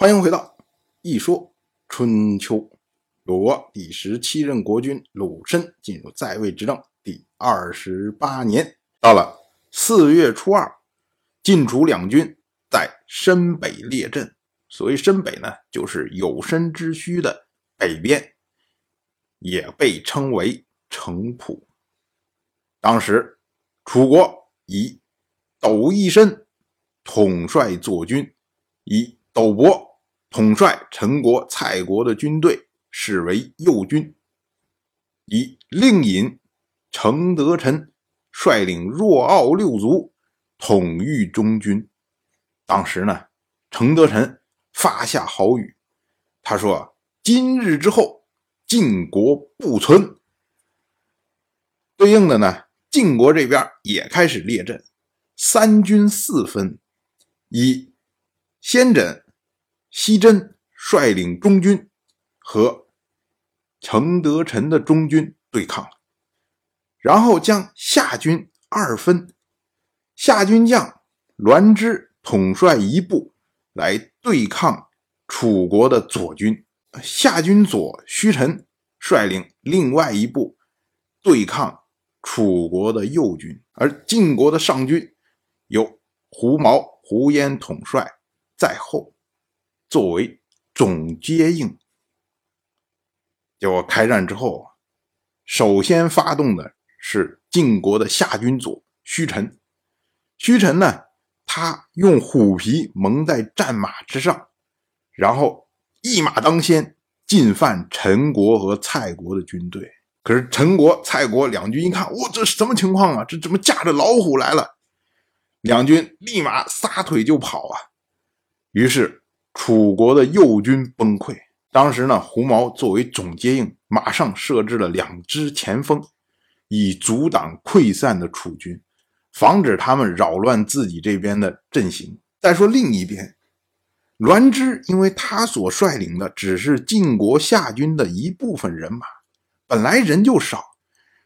欢迎回到《一说春秋》。鲁国第十七任国君鲁申进入在位执政第二十八年，到了四月初二，晋楚两军在申北列阵。所谓申北呢，就是有申之墟的北边，也被称为城濮。当时楚国以斗邑申统帅左军，以斗伯。统帅陈国、蔡国的军队，视为右军；以令尹程德臣率领若奥六族，统御中军。当时呢，程德臣发下豪语，他说：“今日之后，晋国不存。”对应的呢，晋国这边也开始列阵，三军四分，以先轸。西真率领中军和程德臣的中军对抗，然后将夏军二分，夏军将栾枝统帅一部来对抗楚国的左军，夏军左虚臣率领另外一部对抗楚国的右军，而晋国的上军由胡毛、胡延统帅在后。作为总接应，结果开战之后，首先发动的是晋国的夏军左虚臣。虚臣呢，他用虎皮蒙在战马之上，然后一马当先进犯陈国和蔡国的军队。可是陈国、蔡国两军一看，哇，这是什么情况啊？这怎么驾着老虎来了？两军立马撒腿就跑啊！于是。楚国的右军崩溃。当时呢，胡毛作为总接应，马上设置了两支前锋，以阻挡溃散的楚军，防止他们扰乱自己这边的阵型。再说另一边，栾枝，因为他所率领的只是晋国夏军的一部分人马，本来人就少，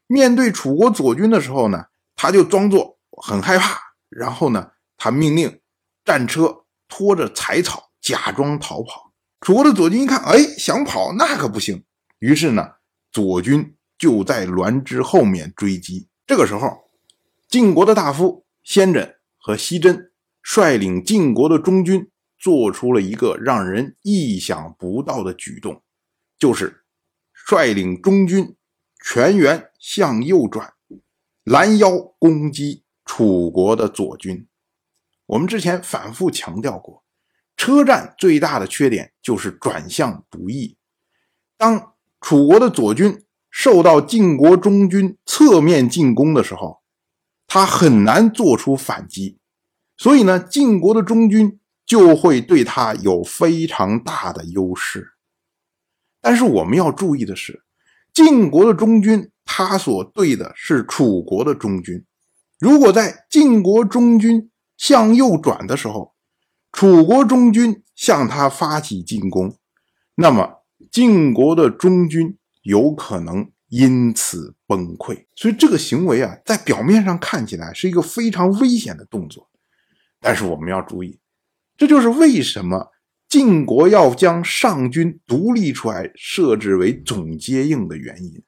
面对楚国左军的时候呢，他就装作很害怕，然后呢，他命令战车拖着柴草。假装逃跑，楚国的左军一看，哎，想跑那可不行。于是呢，左军就在栾枝后面追击。这个时候，晋国的大夫先轸和西真率领晋国的中军，做出了一个让人意想不到的举动，就是率领中军全员向右转，拦腰攻击楚国的左军。我们之前反复强调过。车站最大的缺点就是转向不易。当楚国的左军受到晋国中军侧面进攻的时候，他很难做出反击，所以呢，晋国的中军就会对他有非常大的优势。但是我们要注意的是，晋国的中军他所对的是楚国的中军，如果在晋国中军向右转的时候，楚国中军向他发起进攻，那么晋国的中军有可能因此崩溃。所以这个行为啊，在表面上看起来是一个非常危险的动作，但是我们要注意，这就是为什么晋国要将上军独立出来，设置为总接应的原因。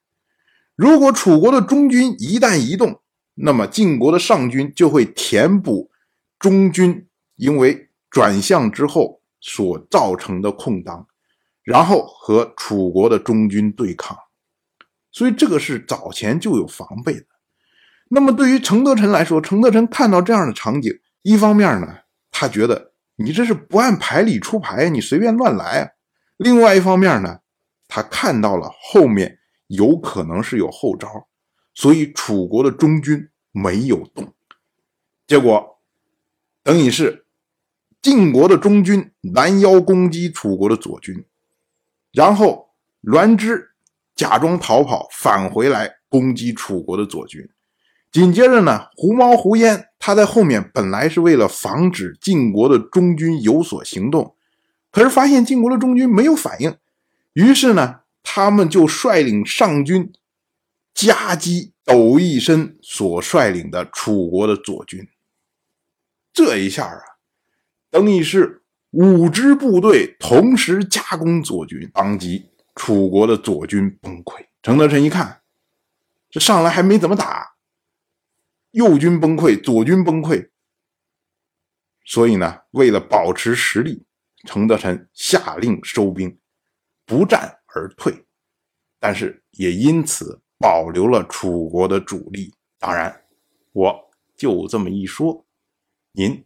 如果楚国的中军一旦移动，那么晋国的上军就会填补中军，因为。转向之后所造成的空当，然后和楚国的中军对抗，所以这个是早前就有防备的。那么对于程德臣来说，程德臣看到这样的场景，一方面呢，他觉得你这是不按牌理出牌，你随便乱来；另外一方面呢，他看到了后面有可能是有后招，所以楚国的中军没有动，结果等于是。晋国的中军拦腰攻击楚国的左军，然后栾枝假装逃跑返回来攻击楚国的左军。紧接着呢，胡毛、胡烟他在后面本来是为了防止晋国的中军有所行动，可是发现晋国的中军没有反应，于是呢，他们就率领上军夹击斗邑申所率领的楚国的左军。这一下啊！等于是五支部队同时夹攻左军，当即楚国的左军崩溃。程德臣一看，这上来还没怎么打，右军崩溃，左军崩溃，所以呢，为了保持实力，程德臣下令收兵，不战而退。但是也因此保留了楚国的主力。当然，我就这么一说，您